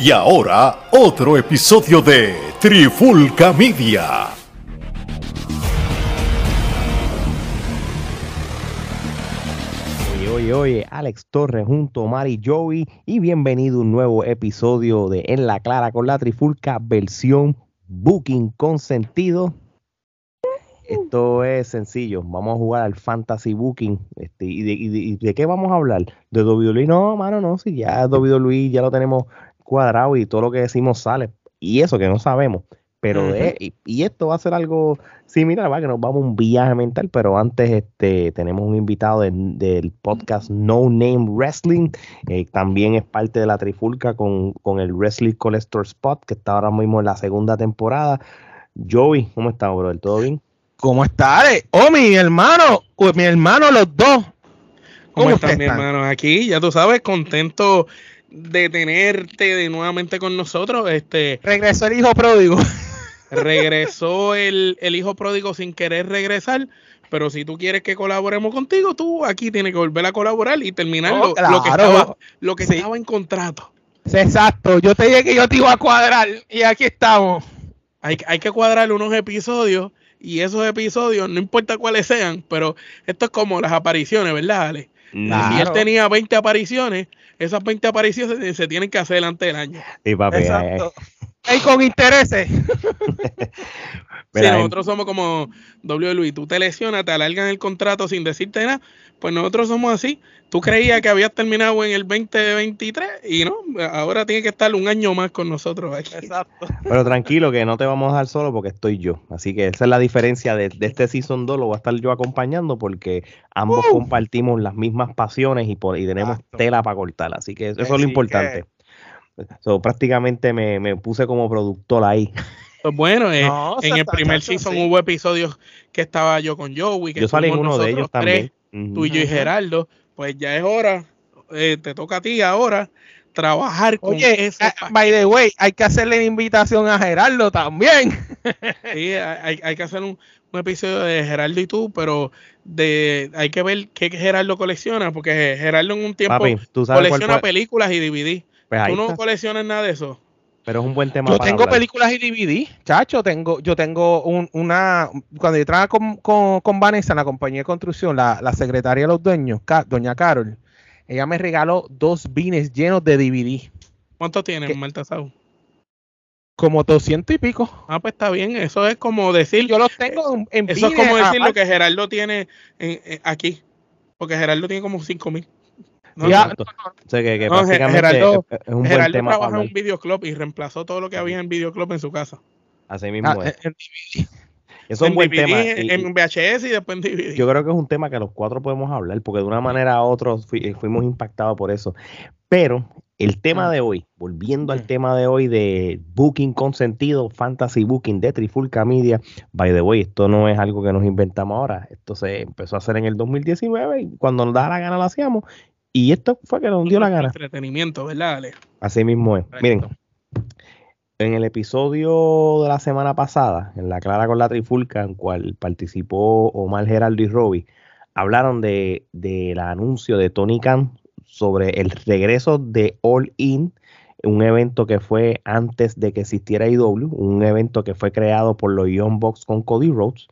Y ahora, otro episodio de Trifulca Media. Oye, oye, oye, Alex Torres junto a Mari Joey y bienvenido a un nuevo episodio de En la Clara con la Trifulca versión Booking con sentido. Esto es sencillo, vamos a jugar al Fantasy Booking. Este, ¿y, de, y de- y de qué vamos a hablar? ¿De WWE? No, mano, no, si ya WWE ya lo tenemos cuadrado y todo lo que decimos sale. Y eso que no sabemos. Pero de- y, y esto va a ser algo similar, ¿va? que nos vamos a un viaje mental, pero antes este, tenemos un invitado del- del podcast No Name Wrestling, eh, también es parte de la trifulca con, con el Wrestling Cholesterol Spot, que está ahora mismo en la segunda temporada. Joey, ¿cómo estás, brother? ¿Todo bien? ¿Cómo está, Ale? Oh, mi hermano, o mi hermano, los dos. ¿Cómo ustedes estás, mi hermano? Aquí, ya tú sabes, contento de tenerte de nuevamente con nosotros. Este Regresó el hijo pródigo. regresó el, el hijo pródigo sin querer regresar, pero si tú quieres que colaboremos contigo, tú aquí tienes que volver a colaborar y terminar Oh, lo, lo que estaba, lo que Sí. estaba en contrato. Exacto, yo te dije que yo te iba a cuadrar y aquí estamos. Hay, hay que cuadrar unos episodios y esos episodios, no importa cuáles sean, pero esto es como las apariciones, ¿verdad, Ale? Claro. Si él tenía 20 apariciones, esas 20 apariciones se, se tienen que hacer delante del año. Sí, papi. eh, Exacto. Y con intereses. Si mira, nosotros somos como WWE, tú te lesionas, te alargan el contrato sin decirte nada, pues nosotros somos así. Tú creías que habías terminado en el 2023 y no, ahora tiene que estar un año más con nosotros aquí. Exacto. Pero tranquilo que no te vamos a dejar solo porque estoy yo. Así que esa es la diferencia de, de este Season 2. Lo voy a estar yo acompañando porque ambos Uh. compartimos las mismas pasiones y, por, y tenemos Exacto. tela para cortar. Así que eso es Así lo importante. So, prácticamente me, me puse como productor ahí. Pues bueno, eh, No, en el primer season sí. hubo episodios que estaba yo con Joey, que Yo salí en uno de nosotros ellos también. tres, Ujú. tú y yo y. Gerardo, pues ya es hora, eh, te toca a ti ahora trabajar con Oye, eso. ah, by the way, hay que hacerle la invitación a Gerardo también. Sí, hay, hay que hacer un, un episodio de Gerardo y tú, pero de hay que ver qué Gerardo colecciona, porque Gerardo en un tiempo Papi, tú sabes cuál colecciona películas y DVD. Pues ¿Tú no está. coleccionas nada de eso? Pero es un buen tema Yo para tengo hablar. películas y DVD, chacho, tengo, yo tengo un- una, cuando yo trabajaba con, con, con Vanessa en la compañía de construcción, la, la secretaria de los dueños, doña Carol, ella me regaló dos bines llenos de DVD, ¿Cuánto tienes, ¿Qué? Marta Sau? como 200 y pico. Ah, pues está bien, eso es como decir, Yo los tengo en, en eso es como decir lo que Gerardo tiene en- en- aquí, porque Gerardo tiene como 5 mil. No, Ya, Exacto. O sea, que, que No, básicamente Gerardo- es, es buen tema para trabaja en un videoclub y reemplazó todo lo que había en videoclub en su casa. Así mismo Ah, es. en- en- Eso es un en buen DVD, tema. en, y- en VHS y después en DVD. Yo creo que es un tema que los cuatro podemos hablar, porque de una manera u otra eh, fuimos impactados por eso. Pero el tema Mm. de hoy, volviendo al tema de hoy de Booking con sentido, Fantasy Booking de Trifulca Media, by the way, esto no es algo que nos inventamos ahora, esto se empezó a hacer en el 2019 y cuando nos da la gana lo hacíamos. Y esto fue que nos dio la gana. Entretenimiento, ¿verdad, Ale? Así mismo es. Miren, en el episodio de la semana pasada, en la Clara con la Trifulca, en cual participó Omar Geraldo y Robbie, hablaron de, del anuncio de Tony Khan sobre el regreso de All In, un evento que fue antes de que existiera IW, un evento que fue creado por los Young Bucks con Cody Rhodes.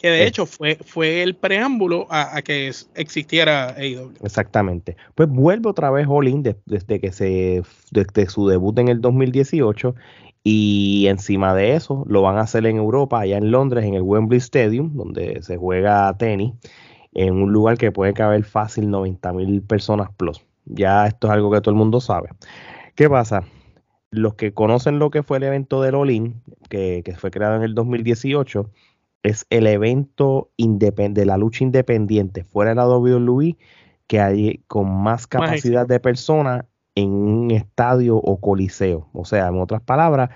Que de hecho fue, fue el preámbulo a, a que existiera AEW. Exactamente. Pues vuelve otra vez All In de- desde que se desde su debut en el 2018 y encima de eso lo van a hacer en Europa, allá en Londres, en el Wembley Stadium, donde se juega tenis, en un lugar que puede caber fácil 90 mil personas plus. Ya esto es algo que todo el mundo sabe. ¿Qué pasa? Los que conocen lo que fue el evento del All In, que, que fue creado en el 2018, es el evento de la lucha independiente fuera de la WWE que hay con más capacidad de personas en un estadio o coliseo. O sea, en otras palabras,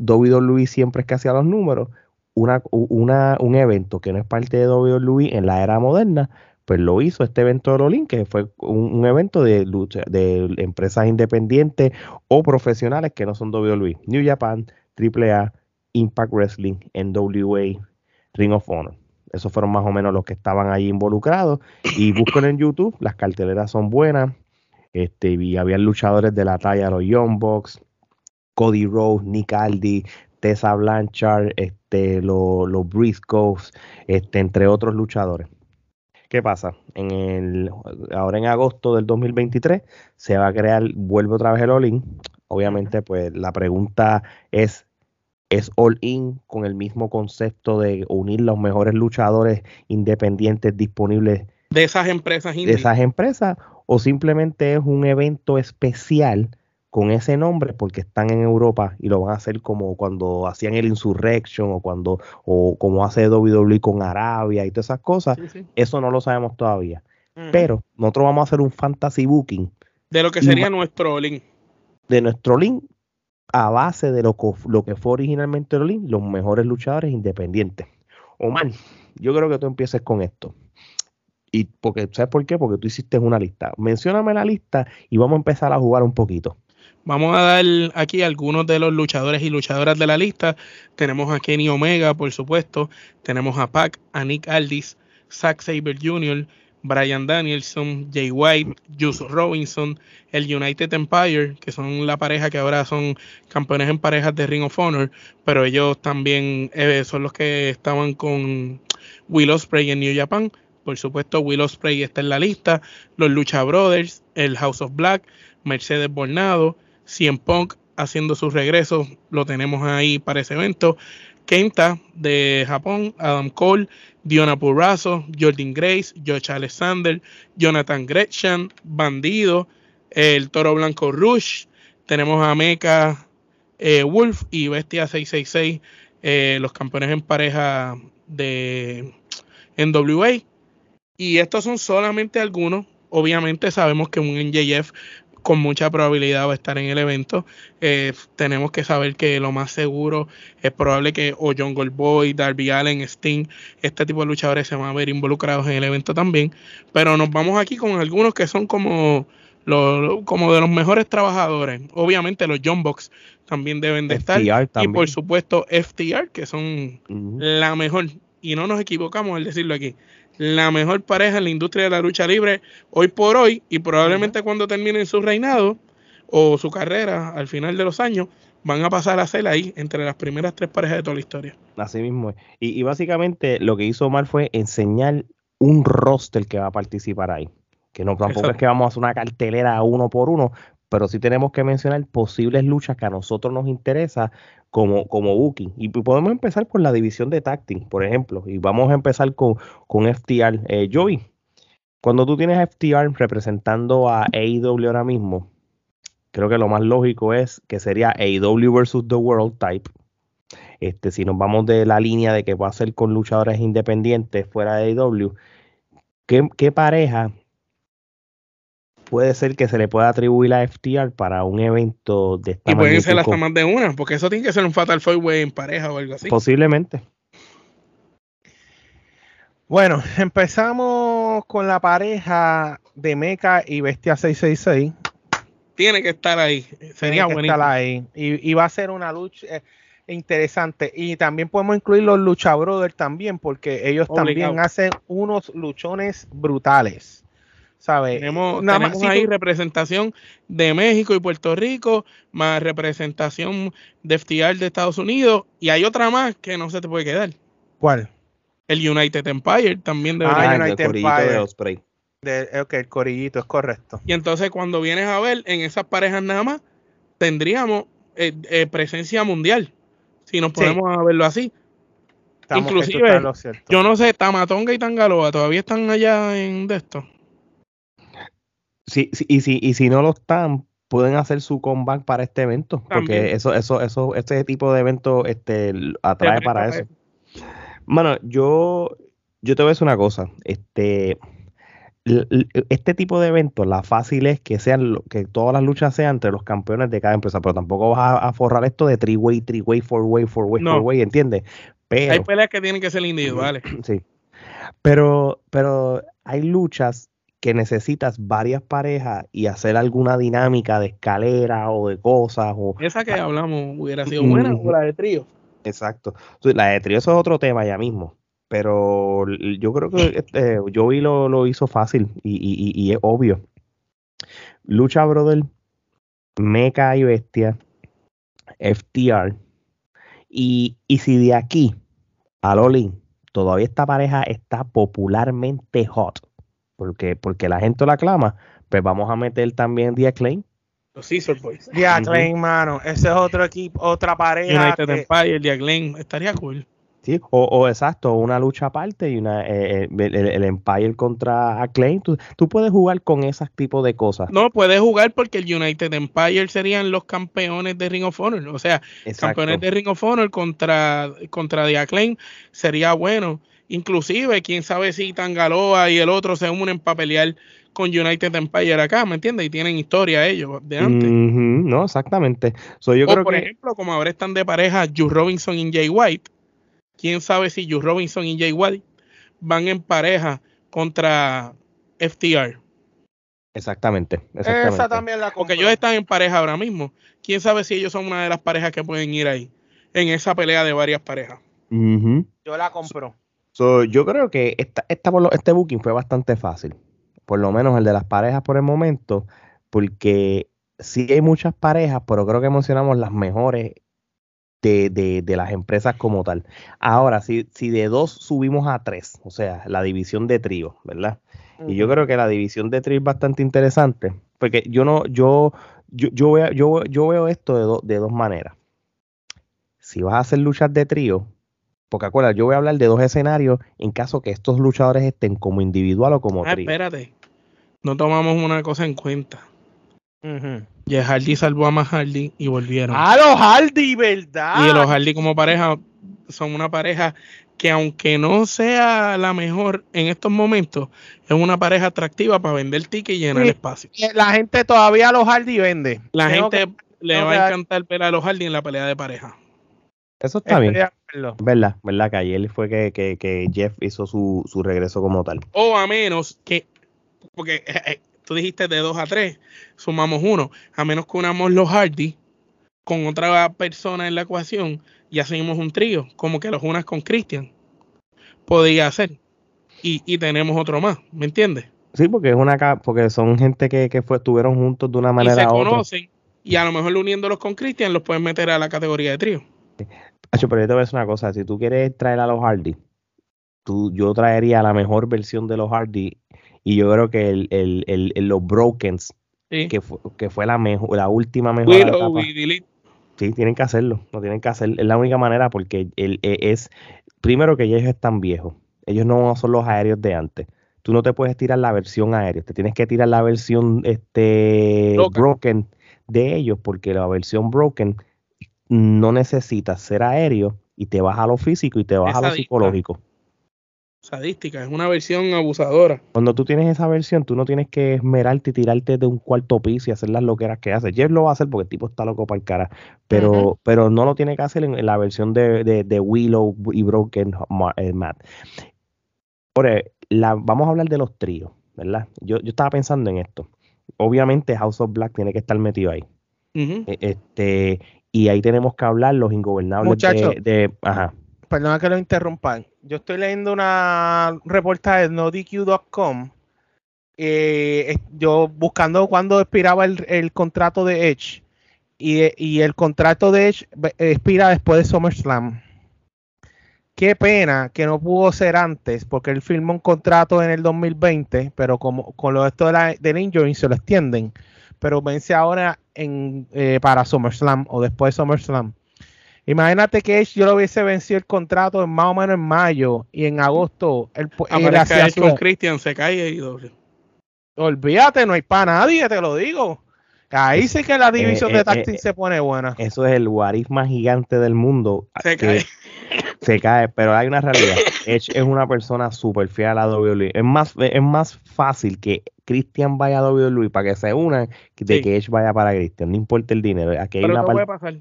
WWE siempre es que hacía los números. Una, una, un evento que no es parte de WWE en la era moderna, pues lo hizo este evento de Rolling, que fue un, un evento de lucha de empresas independientes o profesionales que no son WWE. New Japan, AAA, Impact Wrestling, NWA, Ring of Honor. Esos fueron más o menos los que estaban ahí involucrados. Y busquen en YouTube, las carteleras son buenas. este, y había luchadores de la talla de los Young Bucks, Cody Rhodes, Nick Aldi, Tessa Blanchard, este, los, los Briscoes, este, entre otros luchadores. ¿Qué pasa? En el, ahora en agosto del 2023 se va a crear, vuelve otra vez el All-In. Obviamente, pues la pregunta es, ¿es All-In con el mismo concepto de unir los mejores luchadores independientes disponibles de esas empresas de esas empresas o simplemente es un evento especial con ese nombre porque están en Europa y lo van a hacer como cuando hacían el Insurrection o cuando o como hace WWE con Arabia y todas esas cosas. Eso no lo sabemos todavía. Pero nosotros vamos a hacer un fantasy booking de lo que sería nuestro link. De nuestro link a base de lo, que fue originalmente el link, los mejores luchadores independientes. Omar, yo creo que tú empieces con esto. Y porque, ¿sabes por qué? Porque tú hiciste una lista. Mencióname la lista y vamos a empezar a jugar un poquito. Vamos a dar aquí algunos de los luchadores y luchadoras de la lista. Tenemos a Kenny Omega, por supuesto. Tenemos a Pac, a Nick Aldis, Zack Saber Jr., Brian Danielson, Jay White, Juice Robinson, el United Empire, que son la pareja que ahora son campeones en parejas de Ring of Honor, pero ellos también eh, son los que estaban con Will Ospreay en New Japan. Por supuesto, Will Ospreay está en la lista. Los Lucha Brothers, el House of Black, Mercedes Bornado, Cien Punk haciendo su regreso, lo tenemos ahí para ese evento. Kenta de Japón, Adam Cole, Diona Purrazzo, Jordan Grace, Josh Alexander, Jonathan Gretchen, Bandido, el Toro Blanco Rush, tenemos a Mecha eh, Wolf y Bestia 666, eh, los campeones en pareja de NWA. Y estos son solamente algunos. Obviamente sabemos que un NJF con mucha probabilidad va a estar en el evento. Eh, tenemos que saber que lo más seguro es probable que o John Goldboy, Darby Allen, Sting, este tipo de luchadores se van a ver involucrados en el evento también. Pero nos vamos aquí con algunos que son como, como de los mejores trabajadores. Obviamente los John Box también deben de estar. Y por supuesto FTR, que son la mejor. Y no nos equivocamos al decirlo aquí la mejor pareja en la industria de la lucha libre hoy por hoy y probablemente cuando terminen su reinado o su carrera al final de los años van a pasar a ser ahí entre las primeras tres parejas de toda la historia. Así mismo. Y, y básicamente lo que hizo Omar fue enseñar un roster que va a participar ahí. Que no tampoco es que vamos a hacer una cartelera uno por uno, pero sí tenemos que mencionar posibles luchas que a nosotros nos interesa como, como booking. Y podemos empezar por la división de tacting, por ejemplo, y vamos a empezar con, con FTR. Eh, Joey, cuando tú tienes FTR representando a AEW ahora mismo, creo que lo más lógico es que sería AEW versus The World Type. Este, si nos vamos de la línea de que va a ser con luchadores independientes fuera de AEW, ¿qué, qué pareja puede ser que se le pueda atribuir a FTR para un evento de esta Y pueden ser hasta más de una, porque eso tiene que ser un Fatal Four Way en pareja o algo así. Posiblemente. Bueno, empezamos con la pareja de Mecha y Bestia 666. Tiene que estar ahí. Sería bueno estar ahí. Y, va a ser una lucha eh, interesante. Y también podemos incluir los Lucha Brothers también, porque ellos también hacen unos luchones brutales. Tenemos, ahí representación de México y Puerto Rico, más representación de FTR de Estados Unidos, y hay otra más que no se te puede quedar. ¿Cuál? El United Empire también debería ah, el United Empire. De, ok, el corillito, es correcto. Y entonces cuando vienes a ver en esas parejas nada más, tendríamos eh, eh, presencia mundial, si nos ponemos a verlo así. Inclusive, yo no sé, Tamatonga y Tangaloa todavía están allá en de esto. Sí, y, si, y si no lo están, pueden hacer su comeback para este evento, porque eso, eso, eso, este tipo de evento este, atrae para eso. Bueno, yo, yo te voy a decir una cosa, este, este tipo de eventos, la fácil es que sean, que todas las luchas sean entre los campeones de cada empresa, pero tampoco vas a, forrar esto de three way, three way, four way, four way, four way, ¿entiendes? Pero, hay peleas que tienen que ser individuales. Sí. Pero, pero hay luchas que necesitas varias parejas y hacer alguna dinámica de escalera o de cosas. O, Esa que hablamos hubiera sido buena, o la de trío. Exacto. La de trío eso es otro tema ya mismo. Pero yo creo que este, Joey lo, lo hizo fácil y, y, es obvio. Lucha Brother, Mecha y Bestia, FTR. Y, y si de aquí a Lolin todavía esta pareja está popularmente hot, porque, porque la gente la aclama, pues vamos a meter también The Acclaim. Los Scissor Boys. The Acclaim, mano. Ese es otro equipo, otra pareja. United que- Empire, The Acclaim. Estaría cool. ¿sí? O, o exacto, una lucha aparte y una, eh, eh, el, el Empire contra Acclaim. Tú, tú puedes jugar con ese tipo de cosas. No, puede jugar porque el United Empire serían los campeones de Ring of Honor. O sea, Exacto. campeones de Ring of Honor contra, contra The Acclaim sería bueno. Inclusive, quién sabe si Tangaloa y el otro se unen para pelear con United Empire acá, ¿me entiendes? Y tienen historia ellos de antes. No, exactamente. So, yo o creo por que ejemplo, como ahora están de pareja Juice Robinson y Jay White, quién sabe si Juice Robinson y Jay White van en pareja contra FTR. exactamente, Esa exactamente. también la Porque ellos están en pareja ahora mismo. Quién sabe si ellos son una de las parejas que pueden ir ahí, en esa pelea de varias parejas. Yo la compro. So, yo creo que esta, esta por lo- este booking fue bastante fácil. Por lo menos el de las parejas por el momento, porque sí hay muchas parejas, pero creo que mencionamos las mejores de, de- de las empresas como tal. Ahora, si, si de dos subimos a tres, o sea, la división de trío, ¿verdad? Y yo creo que la división de trío es bastante interesante, porque yo no, yo, yo, yo, veo, yo, yo veo esto de, do- de dos maneras. Si vas a hacer luchas de trío, porque acuérdate, yo voy a hablar de dos escenarios en caso que estos luchadores estén como individual o como Ah, trío. espérate. No tomamos una cosa en cuenta. Ujú. Jeff Hardy salvó a Matt Hardy y volvieron. Ah, los Hardy, ¿verdad? Y los Hardy como pareja son una pareja que aunque no sea la mejor en estos momentos, es una pareja atractiva para vender tickets y llenar Sí. espacio. La gente todavía los Hardy vende. La Tengo gente le va a encantar ver a los Hardy en la pelea de pareja. Eso está bien. ¿Verdad? ¿Verdad? Que ayer fue que, que, que Jeff hizo su, su regreso como tal. O a menos que, porque eh, eh, tú dijiste de 2 a 3, sumamos uno, a menos que unamos los Hardy con otra persona en la ecuación y hacemos un trío, como que los unas con Christian. Podría ser. Y, y tenemos otro más, ¿me entiendes? Sí, porque es una porque son gente que, que fue, estuvieron juntos de una Y manera se u otra. conocen y a lo mejor uniéndolos con Christian los pueden meter a la categoría de trío. Hacho, pero yo te voy a decir una cosa, si tú quieres traer a los Hardy, tú, yo traería la mejor versión de los Hardy y yo creo que el, el, el, los Brokens, ¿sí? que fue, que fue la mejor, la última mejor etapa. Sí, tienen que hacerlo, lo tienen que hacer, es la única manera porque el, e- es, primero que ellos están viejos, ellos no son los aéreos de antes. Tú no te puedes tirar la versión aérea, te tienes que tirar la versión este broken de ellos, porque la versión broken no necesitas ser aéreo y te vas a lo físico y te vas Es a lo psicológico. Sadística, es una versión abusadora. Cuando tú tienes esa versión, tú no tienes que esmerarte y tirarte de un cuarto piso y hacer las loqueras que hace. Jeff lo va a hacer porque el tipo está loco para el cara, pero, pero no lo tiene que hacer en, en la versión de, de- de Willow y Broken eh, Matt. Ahora, la, vamos a hablar de los tríos, ¿verdad? Yo, yo estaba pensando en esto. Obviamente House of Black tiene que estar metido ahí. E- Este, y ahí tenemos que hablar los ingobernables Muchacho. de, de- ajá. Perdona que lo interrumpan. Yo estoy leyendo una reportaje de nodq.com. eh, yo buscando cuándo expiraba el, el contrato de Edge. Y, y el contrato de Edge expira después de SummerSlam. Qué pena que no pudo ser antes, porque él firmó un contrato en el 2020, pero como con lo esto de la, del injury se lo extienden. Pero vence ahora en, eh, para SummerSlam o después de SummerSlam. Imagínate que Edge yo lo hubiese vencido el contrato en más o menos en mayo y en agosto él, hacía su- con Christian, se cae y doble. Olvídate, no hay para nadie, te lo digo. Ahí sí que la división eh, de eh, team eh, se pone buena. Eso es el guarif más gigante del mundo. Se que- cae. Se cae, pero hay una realidad. Edge es una persona súper fiel a la WWE. Es más, es más fácil que Christian vaya a WWE para que se unan de Sí. que Edge vaya para Christian. No importa el dinero. Aquí hay Pero una ¿qué puede pasar?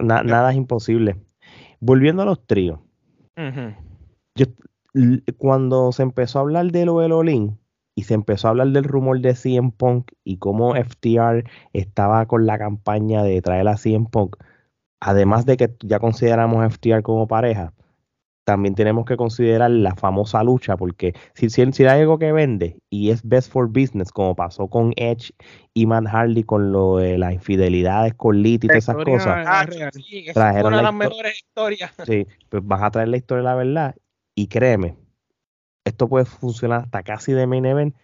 na- nada es imposible. Volviendo a los tríos. Yo, cuando se empezó a hablar de lo del Olin y se empezó a hablar del rumor de CM Punk y cómo FTR estaba con la campaña de traer a CM Punk, además de que ya consideramos a FTR como pareja, también tenemos que considerar la famosa lucha, porque si, si, si hay algo que vende y es best for business, como pasó con Edge y Man Hardy con lo de las infidelidades con Lit y todas esas cosas, Ah, sí, esa es Trajeron una de la las mejores historias. sí, pues vas a traer la historia de la verdad y créeme, esto puede funcionar hasta casi de main event,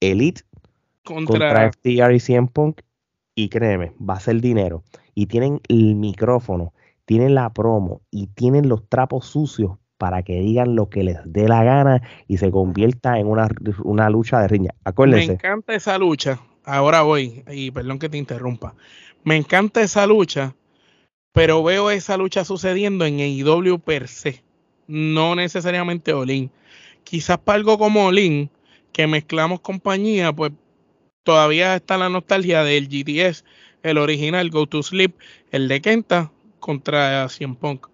Elite contra Contra, FTR y CM Punk y créeme, va a ser dinero. Y tienen el micrófono, tienen la promo y tienen los trapos sucios para que digan lo que les dé la gana y se convierta en una, una lucha de riña. me Acuérdense, encanta esa lucha. Ahora voy, y perdón que te interrumpa. Me encanta esa lucha, pero veo esa lucha sucediendo en AEW per se, no necesariamente Olin. Quizás para algo como Olin, que mezclamos compañía, pues todavía está la nostalgia del GTS, el original Go to Sleep, el de Kenta contra CM Punk.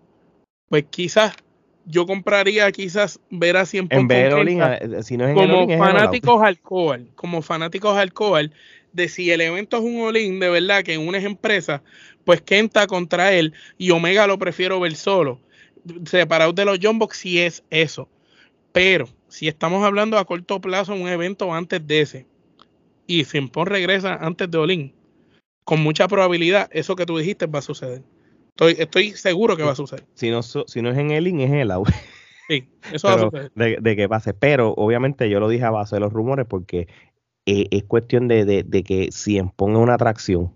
Pues quizás yo compraría quizás ver a CM Punk en Kenta eh, si no es en como Olin, en fanáticos alcohol, como fanáticos alcohol, de si el evento es un all-in de verdad que unes empresas, pues Kenta contra él y Omega lo prefiero ver solo, separado de los John Box si es eso. Pero si estamos hablando a corto plazo, un evento antes de ese, y Simpon regresa antes de Olin, con mucha probabilidad, eso que tú dijiste va a suceder. Estoy, estoy seguro que va a suceder. Si no, si no es en el Olin, es en el Out. Sí, eso va a suceder. de, de que pase. Pero obviamente yo lo dije a base de los rumores porque eh, es cuestión de, de, de que si ponga una atracción.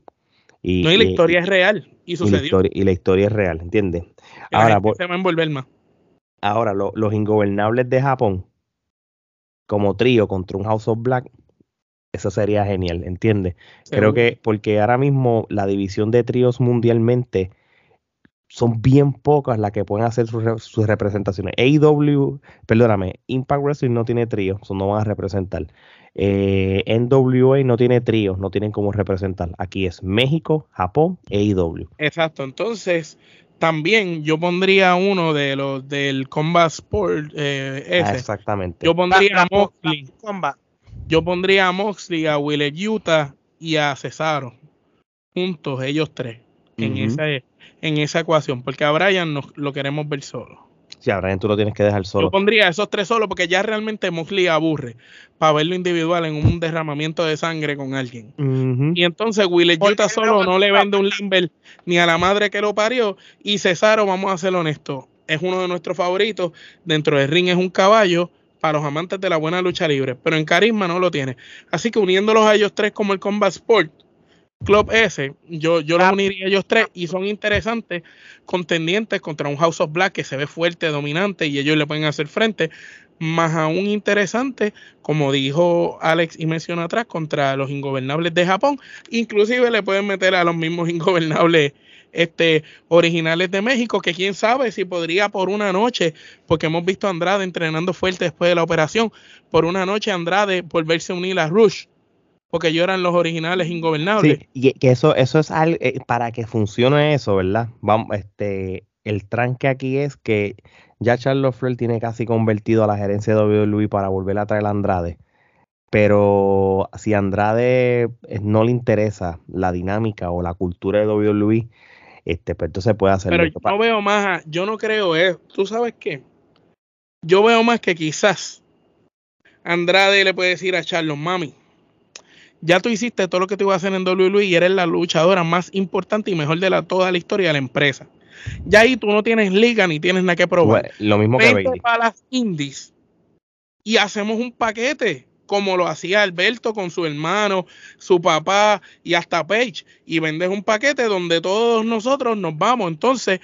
Y, No, y la y- historia es real y y la sucedió. historia, y la historia es real, ¿entiendes? Ahora, por- se va a envolver más. Ahora, lo- los ingobernables de Japón, como trío contra un House of Black, eso sería genial, ¿entiendes? Creo que, porque ahora mismo la división de tríos mundialmente son bien pocas las que pueden hacer sus, sus representaciones. AEW, perdóname, Impact Wrestling no tiene trío, eso no van a representar. Eh, NWA no tiene trío, no tienen cómo representar. Aquí es México, Japón, E AEW. Exacto, entonces también yo pondría uno de los del Combat Sport eh, Ah, exactamente. Yo pondría a La- la- Moxley, Combat. Yo pondría a Moxley, a Willet Utah y a Cesaro juntos, ellos tres, en esa en esa ecuación, porque a Brian nos, lo queremos ver solo. Sí, a Brian tú lo tienes que dejar solo. Yo pondría a esos tres solos porque ya realmente Moxley aburre para verlo individual en un derramamiento de sangre con alguien. Y entonces Willet Utah solo no le vende un Limber ni a la madre que lo parió. Y Cesaro, vamos a ser honestos, es uno de nuestros favoritos. Dentro del ring es un caballo para los amantes de la buena lucha libre, pero en carisma no lo tiene. Así que uniéndolos a ellos tres como el Combat Sport Club S, yo, yo los uniría a ellos tres y son interesantes contendientes contra un House of Black que se ve fuerte, dominante y ellos le pueden hacer frente. Más aún interesante, como dijo Alex y mencionó atrás, contra los ingobernables de Japón. Inclusive le pueden meter a los mismos ingobernables este, originales de México, que quién sabe si podría por una noche, porque hemos visto a Andrade entrenando fuerte después de la operación, por una noche Andrade volverse a unir a Rush, porque ellos eran los originales ingobernables. Sí, y que eso, eso es algo, eh, para que funcione eso, ¿verdad? Vamos, este, el tranque aquí es que ya Charles Flair tiene casi convertido a la gerencia de WWE para volver a traer a Andrade. Pero si a Andrade eh, no le interesa la dinámica o la cultura de WWE, este, pues entonces puede hacerlo. Pero yo no veo más, yo no creo eso. ¿Tú sabes qué? Yo veo más que quizás Andrade le puede decir a Charlos, mami, ya tú hiciste todo lo que te iba a hacer en WWE y eres la luchadora más importante y mejor de la, toda la historia de la empresa. Ya ahí tú no tienes liga ni tienes nada que probar. Bueno, lo mismo que Vente Bailey. para las indies y hacemos un paquete como lo hacía Alberto con su hermano, su papá y hasta Page y vendes un paquete donde todos nosotros nos vamos. Entonces,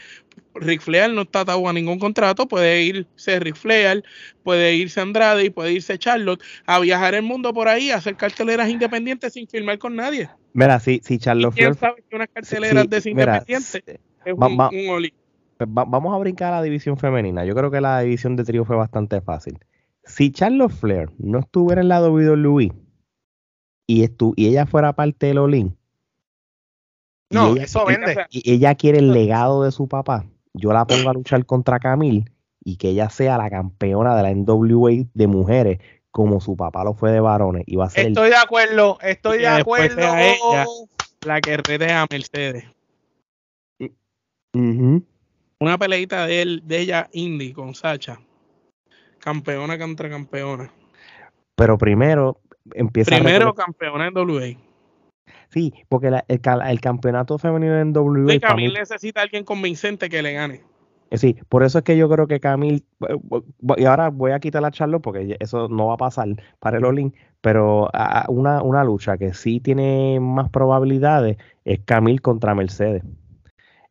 Ric Flair no está atado a ningún contrato, puede irse Ric Flair, puede irse Andrade y puede irse Charlotte a viajar el mundo por ahí, a hacer carteleras independientes sin firmar con nadie. Mira, si, si ¿Y Charles quién Flair sabe que unas carteleras de independientes es va- un, va- un oli- Pues va- vamos a brincar a la división femenina. Yo creo que la división de trío fue bastante fácil. Si Charlotte Flair no estuviera en la WWE y, estu- y ella fuera parte del Olin, No, y ella, eso vende. y ella quiere el legado de su papá, yo la pongo a luchar contra Camille y que ella sea la campeona de la NWA de mujeres como su papá lo fue de varones y va a ser el- Estoy de acuerdo, estoy Y de acuerdo. sea ella. la que rete a Mercedes. Ujú. Una peleita de, él, de ella indie con Sacha. Campeona contra campeona. Pero primero empieza Primero campeona en WA. Sí, porque la- el, el campeonato femenino en para Camille mí- necesita a alguien convincente que le gane. eh, sí, por eso es que yo creo que Camil. Y ahora voy a quitar la charla porque eso no va a pasar para el Olin. Pero una, una lucha que sí tiene más probabilidades es Camil contra Mercedes.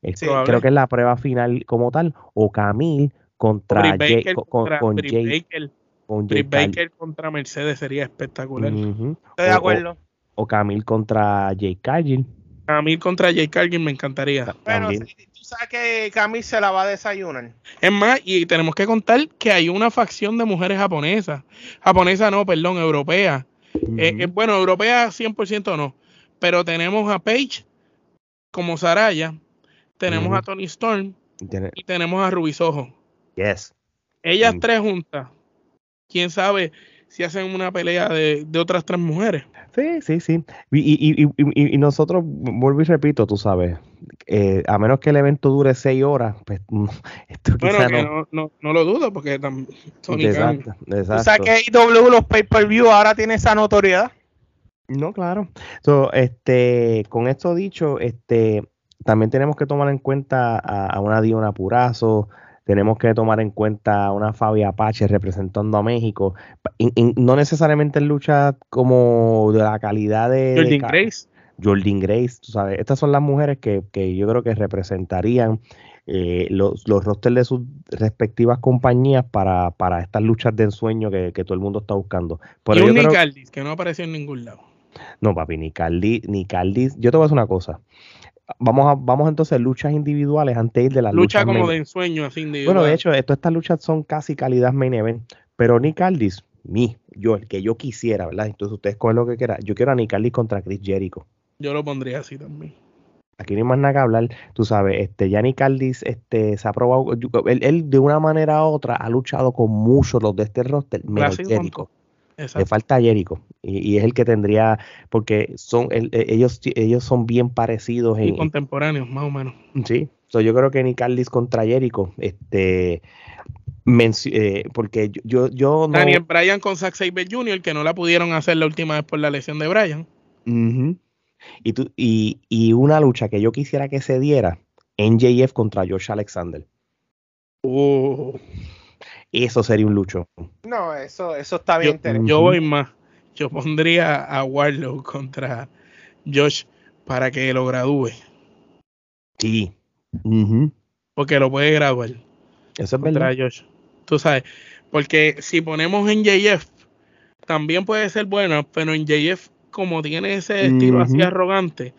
Eh, Sí, creo que es la prueba final como tal. O Camil contra Baker con, con- contra con Britt Jay- Baker. con Baker contra Mercedes sería espectacular. Estoy de O- o- acuerdo. O, Camil contra Jay Cargill. Camille contra Jay Cargill me encantaría. Pero también. si- tú sabes que Camille se la va a desayunar. Es más, y tenemos que contar que hay una facción de mujeres japonesas. Japonesa no, perdón, europea. Eh, eh, bueno, europea 100% no. Pero tenemos a Paige como Saraya. Tenemos a Tony Storm y tenemos a Rubisojo. Yes. Ellas Mm. tres juntas. Quién sabe si hacen una pelea de, de otras tres mujeres. Sí, sí, sí. Y, y, y, y, y nosotros, vuelvo y repito, tú sabes, eh, a menos que el evento dure seis horas, pues esto Bueno, que no. no, no, no lo dudo porque Exacto, exacto. sabes que AEW, los pay-per-view ahora tiene esa notoriedad. No, claro. So, este, con esto dicho, este, también tenemos que tomar en cuenta a, a una Diona Purazo, tenemos que tomar en cuenta a una Fabi Apache representando a México, In- in- no necesariamente en lucha como de la calidad de, Jordan Grace. Jordan Grace, tú sabes, estas son las mujeres que, que yo creo que representarían eh, los, los rosters de sus respectivas compañías para, para estas luchas de ensueño que, que todo el mundo está buscando. Pero y un creo- Nick Aldis, que no apareció en ningún lado. no, papi, ni Caldi, ni Caldi. Yo te voy a decir una cosa. Vamos a, vamos entonces a luchas individuales antes de ir de las Lucha luchas como main- de ensueño, así individual. Bueno, de hecho, esto, estas luchas son casi calidad main event. Pero Nick Aldis, mi, yo, el que yo quisiera, ¿verdad? Entonces ustedes cogen lo que quieran. Yo quiero a Nick Aldis contra Chris Jericho. Yo lo pondría así también. Aquí no hay más nada que hablar. Tú sabes, este, ya Nick Aldis este, se ha probado. Él, él, de una manera u otra ha luchado con muchos los de este roster, menos Clásico Le falta a Jericho. Y, y es el que tendría, porque son el- eh, ellos, ellos son bien parecidos Y en, contemporáneos, más o menos. Sí, so, yo creo que Nick Aldis contra Jericho, este, eh, porque yo, yo, yo no. Daniel Bryan con Zack Saber Jr., que no la pudieron hacer la última vez por la lesión de Bryan. Ujú. y, tú, y, y una lucha que yo quisiera que se diera, NJF contra Josh Alexander. Uh, Eso sería un lucho. No, eso, eso está bien yo, interesante. yo voy más. Yo pondría a Warlow contra Josh para que lo gradúe. Sí. Porque lo puede graduar. Eso es contra verdad. Josh. Tú sabes, porque si ponemos en JF, también puede ser bueno, pero en JF, como tiene ese estilo así Ujú. arrogante,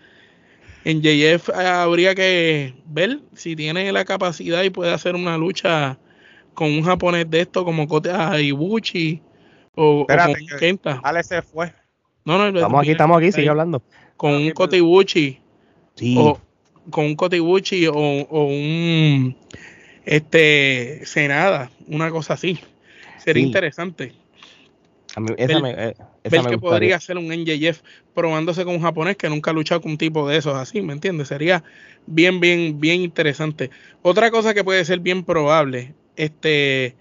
en JF habría que ver si tiene la capacidad y puede hacer una lucha con un japonés de esto como Kota Ibuchi o, o Espérate, con que- Kenta. Ale se fue. No, no, Estamos aquí, estamos aquí, sigue hablando. Con un Kota Ibuchi Sí. o con un Kotibuchi o, o un este Senada, una cosa así. Sería Sí. interesante A mí- esa ver- me, eh, esa ver me que podría hacer un NJF probándose con un japonés que nunca ha luchado con un tipo de esos así, ¿me entiendes? Sería bien, bien, bien interesante. Otra cosa que puede ser bien probable, este,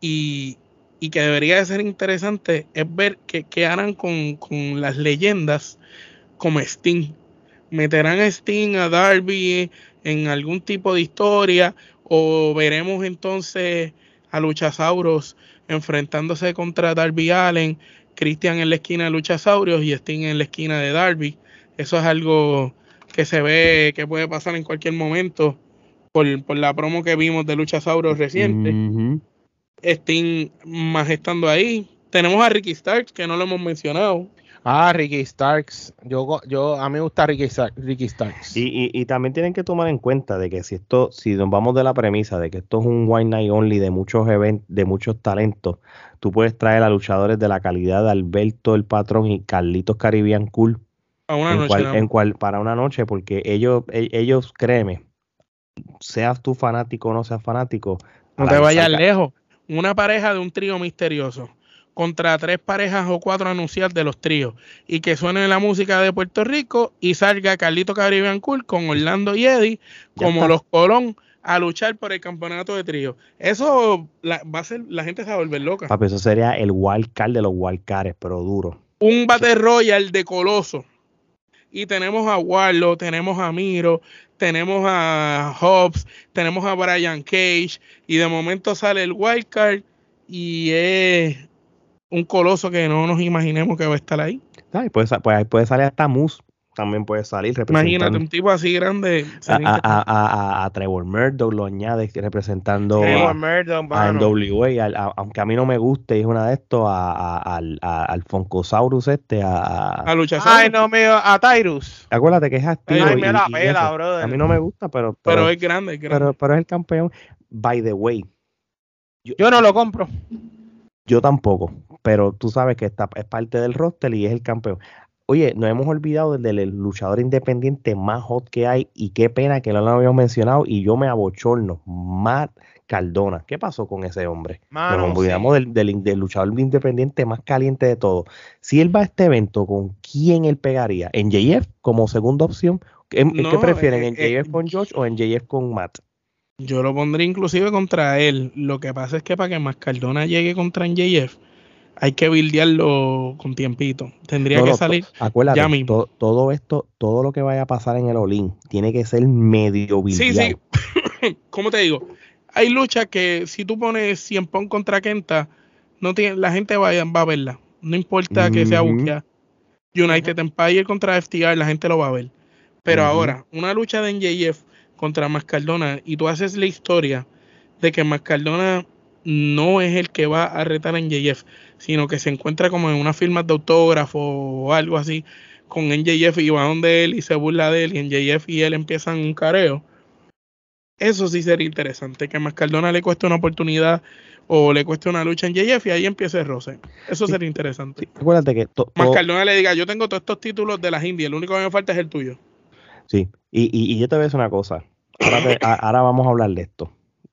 y, y que debería de ser interesante, es ver qué, harán con, con las leyendas como Sting. ¿Meterán a Sting, a Darby en algún tipo de historia? ¿O veremos entonces a Luchasauros enfrentándose contra Darby Allen, Christian en la esquina de Luchasaurios y Sting en la esquina de Darby? Eso es algo que se ve que puede pasar en cualquier momento por, por la promo que vimos de Luchasauros reciente. Ujú. Sting más estando ahí. Tenemos a Ricky Starks, que no lo hemos mencionado. Ah, Ricky Starks. Yo, yo, a mí me gusta Ricky, Ricky Starks. Y, y, y también tienen que tomar en cuenta de que si esto, si nos vamos de la premisa de que esto es un One Night Only de muchos eventos, de muchos talentos, tú puedes traer a luchadores de la calidad de Alberto el Patrón y Carlitos Caribbean Cool A una en noche. cual, nada en más. cual- para una noche, porque ellos, e- ellos, créeme, seas tú fanático o no seas fanático, No te vayas lejos. Una pareja de un trío misterioso contra tres parejas o cuatro anunciadas de los tríos y que suene la música de Puerto Rico y salga Carlito Caribbean Cool con Orlando y Eddie como los Colón a luchar por el campeonato de trío. Eso la, va a ser, la gente se va a volver loca. Papi, eso sería el wild card de los wild cards, pero duro. Un Battle Royal de Coloso. Y tenemos a Warlock, tenemos a Miro, tenemos a Hobbs, tenemos a Brian Cage. Y de momento sale el wild card y es un coloso que no nos imaginemos que va a estar ahí. Puede, sa- puede, puede salir hasta Moose, también puede salir Imagínate, representando un tipo así grande. a, a, a, a- a Trevor Murdoch, lo añade representando Trevor a, Murdoch, a. NWA, al- a- aunque a mí no me guste, es una de estos, a, a- al, a- al Funkosaurus este, a, a- A luchar Ay, no, mío, a Tyrus. acuérdate que es activo Ay, y- me la y pela, eso. brother. a mí no me gusta, pero, pero pero, es grande, es grande. pero, pero es el campeón. By the way, Yo no lo compro. Yo tampoco, pero tú sabes que está, es parte del roster y es el campeón. Oye, nos hemos olvidado del, del luchador independiente más hot que hay y qué pena que no lo habíamos mencionado y yo me abochorno. Matt Cardona. ¿Qué pasó con ese hombre? Mano, nos olvidamos sí. del, del- del luchador independiente más caliente de todo. Si él va a este evento, ¿con quién él pegaría? ¿En JF como segunda opción? ¿En, en qué prefieren? eh, ¿En eh, JF con George o en JF con Matt? Yo lo pondría inclusive contra él. Lo que pasa es que para que Mascardona llegue contra NJF, hay que bildearlo con tiempito. Tendría No, que no, salir. Acuérdate, ya mismo. to- todo esto, todo lo que vaya a pasar en el Olin tiene que ser medio Sí, bildeado. sí. ¿Cómo te digo? Hay luchas que si tú pones 100 Pong contra Kenta, no tiene, la gente va, a- va a verla. No importa que sea Ujú. buqueada. United Empire contra FTR, la gente lo va a ver. Pero ahora, una lucha de NJF contra Mascardona y tú haces la historia de que Mascardona no es el que va a retar a NJF, sino que se encuentra como en una firma de autógrafo o algo así con NJF y va donde él y se burla de él y NJF y él empiezan un careo. Eso sí sería interesante, que a Mascardona le cueste una oportunidad o le cueste una lucha en JF y ahí empiece el roce. Eso Sí. sería interesante. Sí, acuérdate que Mascardona le diga, yo tengo todos estos títulos de las indias, el único que me falta es el tuyo. sí, y, y- y yo te voy a decir una cosa. Ahora, te- a- ahora vamos a hablar de esto.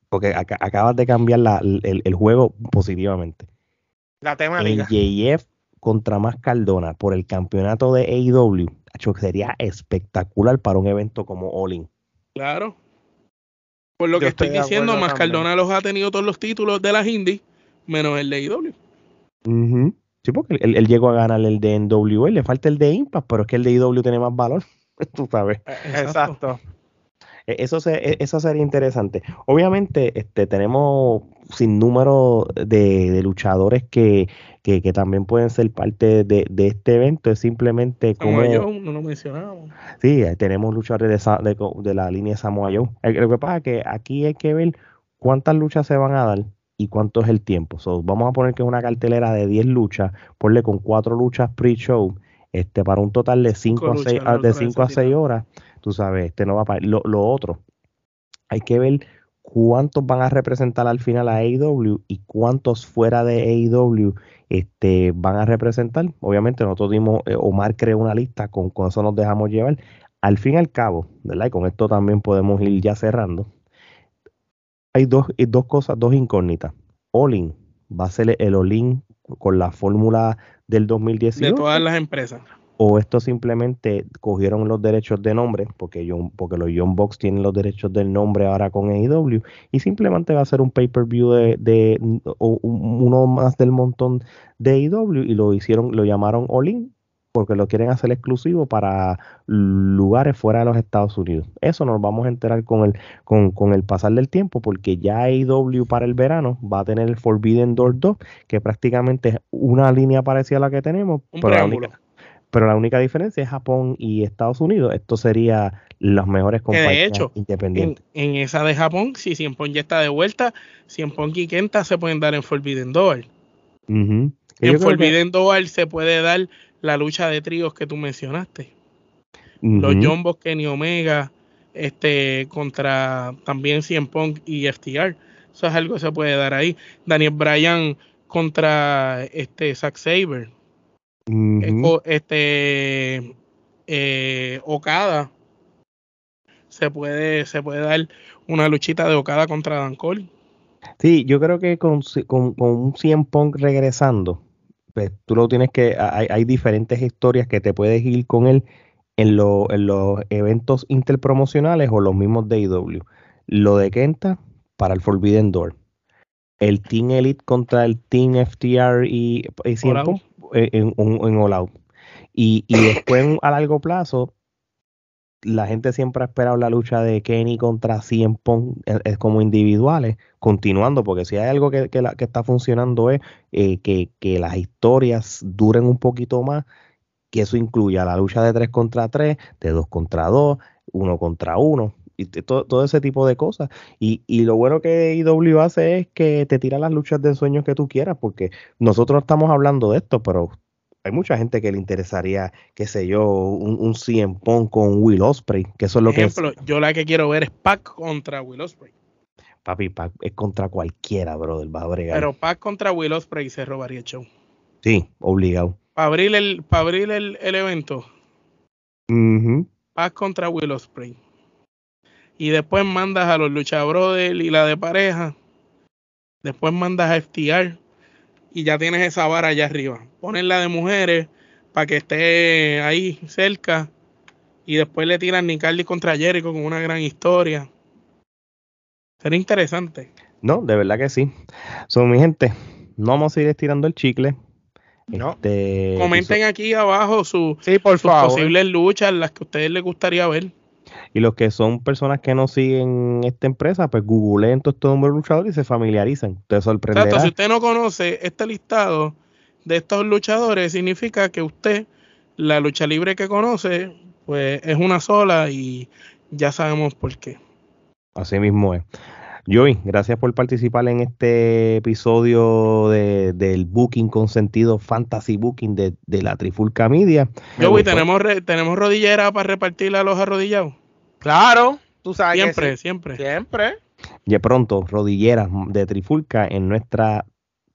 Porque aca- acabas de cambiar la- el, el juego positivamente. La En temática. JF contra más Cardona por el campeonato de AEW, acho, sería espectacular para un evento como All In. Claro. Por lo Yo que estoy, diciendo, acuerdo Mascardona los ha tenido todos los títulos de las indies, menos el de IW. Ujú. Sí, porque él, él llegó a ganar el de NWA, le falta el de Impact, pero es que el de IW tiene más valor. Tú sabes. Exacto. E- Eso, se- e- eso sería interesante. Obviamente, este, tenemos sin número de, de luchadores que, que, que también pueden ser parte de, de este evento. Es simplemente como. Yo, no lo mencionábamos. Sí, tenemos luchadores de, de la línea Samoa Joe. Eh, Lo que pasa es que aquí hay que ver cuántas luchas se van a dar y cuánto es el tiempo. So, vamos a poner que es una cartelera de 10 luchas, ponle con 4 luchas pre-show, este, para un total de 5 a luchas, 6, no de 5 a 6 necesitamos. horas. Tú sabes, este no va para lo, lo otro. Hay que ver cuántos van a representar al final a AEW y cuántos fuera de AEW este, van a representar. Obviamente nosotros dimos, eh, Omar creó una lista, con, con eso nos dejamos llevar. Al fin y al cabo, ¿verdad? Y con esto también podemos ir ya cerrando. Hay dos, eh, dos cosas, dos incógnitas. All-in va a ser el All-in con la fórmula del De 2018 todas las empresas. o esto simplemente cogieron los derechos de nombre, porque, John- porque los Young Box tienen los derechos del nombre ahora con AEW, y simplemente va a ser un pay-per-view de, de- o un- uno más del montón de AEW, y lo hicieron, lo llamaron All In, porque lo quieren hacer exclusivo para lugares fuera de los Estados Unidos. Eso nos vamos a enterar con el, con, con el pasar del tiempo, porque ya AEW para el verano va a tener el Forbidden Door 2, que prácticamente es una línea parecida a la que tenemos, Un pero la única- pero la única diferencia es Japón y Estados Unidos. Esto sería las mejores de compañías hecho, independientes. en esa de Japón, si Cien ya está de vuelta, Cien y Kenta se pueden dar en Forbidden Door. En creo que- Forbidden Door se puede dar la lucha de tríos que tú mencionaste. Los Box, Kenny Omega, este, contra también Cien Pong y FTR. Eso es algo que se puede dar ahí. Daniel Bryan contra este Zack Saber. Ujú. este eh, Okada se puede se puede dar una luchita de Okada contra Dan Cole Sí, yo creo que con, con, con un 100 Punk regresando, tú lo tienes que. Hay, hay diferentes historias que te puedes ir con él en, lo- en los eventos interpromocionales o los mismos de AEW. lo de Kenta para el Forbidden Door. El Team Elite contra el Team FTR y, y Punk, eh, en, en, en All Out. Y, y después a largo plazo, la gente siempre ha esperado la lucha de Kenny contra Punk es, eh, como individuales, continuando, porque si hay algo que, que está funcionando es eh, que, que, las historias duren un poquito más, que eso incluya la lucha de 3 contra 3, de 2 contra 2, 1 contra 1, y todo, todo, ese tipo de cosas. Y, y, lo bueno que IW hace es que te tira las luchas de sueños que tú quieras, porque nosotros estamos hablando de esto, pero hay mucha gente que le interesaría, qué sé yo, un, un CM Punk con Will Osprey, que eso es lo ejemplo, que es. yo la que quiero ver es Pac contra Will Osprey. Papi, Pac es contra cualquiera, brother, va a bregar. Pero Pac contra Will Osprey se robaría el show. Sí, obligado. Para abrir el, abrir el, el evento. Uh -huh. Pac contra Will Osprey. Y después mandas a los Lucha Brothers y la de pareja. Después mandas a FTR y ya tienes esa vara allá arriba. Ponen la de mujeres para que esté ahí cerca y después le tiran Nicardi contra Jericho con una gran historia. Sería interesante. No, de verdad que sí. Son mi gente, no vamos a ir estirando el chicle. No. Este, Comenten aquí abajo su, sí, por sus favor. posibles luchas, las que a ustedes les gustaría ver. Y los que son personas que no siguen esta empresa, pues googleen todos estos nombres luchadores y se familiarizan. Te sorprenderá. Exacto, si usted no conoce este listado de estos luchadores, significa que usted, la lucha libre que conoce, pues es una sola y ya sabemos por qué. Así mismo es. Joey, gracias por participar en este episodio de, del Booking con sentido Fantasy Booking de, de la Trifulca Media. Joey, ¿tenemos, re, ¿tenemos rodillera para repartir a los arrodillados? Claro, tú sabes. Siempre, que sí. siempre. Siempre. Y pronto, rodilleras de Trifulca en nuestra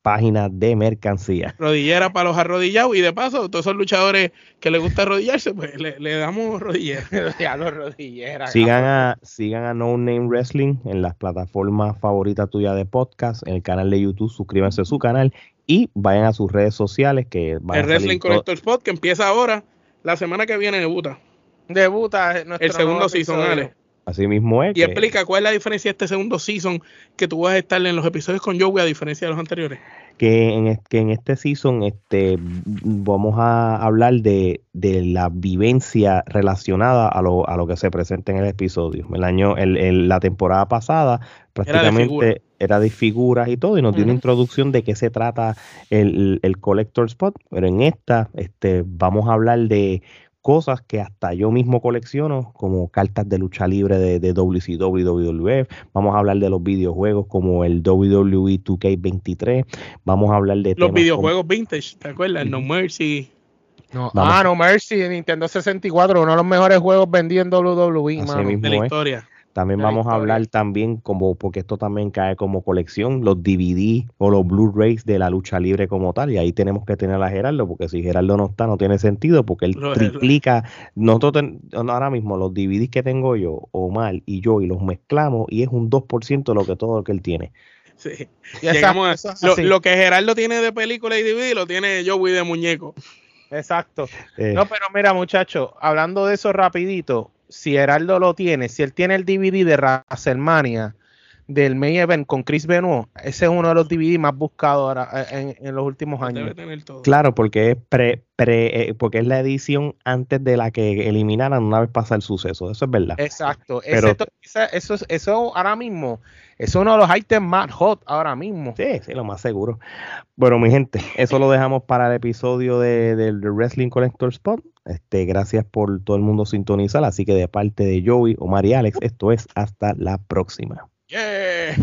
página de mercancía. Rodillera para los arrodillados y de paso, todos esos luchadores que les gusta arrodillarse, pues le, le damos rodillera. ya los rodilleras. Sigan a, sigan a No Name Wrestling en las plataformas favoritas tuyas de podcast, en el canal de YouTube, suscríbanse a su canal y vayan a sus redes sociales que van El Wrestling Collector Spot que empieza ahora, la semana que viene debuta. Debuta el segundo season, Ale. Así mismo es. Y que... explica cuál es la diferencia de este segundo season que tú vas a estar en los episodios con Joey a diferencia de los anteriores. Que en, que en este season este, vamos a hablar de, de la vivencia relacionada a lo, a lo, que se presenta en el episodio. El año, el, el, la temporada pasada prácticamente era de, era de, figuras y todo, y nos uh -huh. dio una introducción de qué se trata el, el Collector Spot, pero en esta este, vamos a hablar de cosas que hasta yo mismo colecciono, como cartas de lucha libre de, de WCW y WWF. Vamos a hablar de los videojuegos como el WWE 2K23. Vamos a hablar de los videojuegos como... vintage, ¿te acuerdas? No Mercy. No, ah, No Mercy de Nintendo 64, uno de los mejores juegos vendidos en WWE de la historia. También vamos historia. a hablar también como, porque esto también cae como colección, los DVD o los Blu-rays de la lucha libre como tal. Y ahí tenemos que tener a Gerardo, porque si Gerardo no está, no tiene sentido, porque él triplica. Nosotros ten, ahora mismo los DVDs que tengo yo, Omar y yo, y los mezclamos, y es un 2% de lo que todo lo que él tiene. Sí. Llegamos a, lo, lo, que Gerardo tiene de película y DVD lo tiene Joey de muñeco. Exacto. Eh. No, pero mira, muchachos, hablando de eso rapidito, si Heraldo lo tiene, si él tiene el DVD de WrestleMania del Main Event con Chris Benoit, ese es uno de los DVD más buscados ahora en, en los últimos años. Claro, porque es pre, pre eh, porque es la edición antes de la que eliminaran una vez pasa el suceso, eso es verdad. Exacto, Pero, ese, eso, eso, eso ahora mismo es uno de los items más hot ahora mismo. Sí, sí, lo más seguro. Bueno, mi gente, eso lo dejamos para el episodio de, del de Wrestling Collector Spot. Este, gracias por todo el mundo sintonizar. Así que de parte de Joey, Omar y Alex, esto es hasta la próxima. Yeah.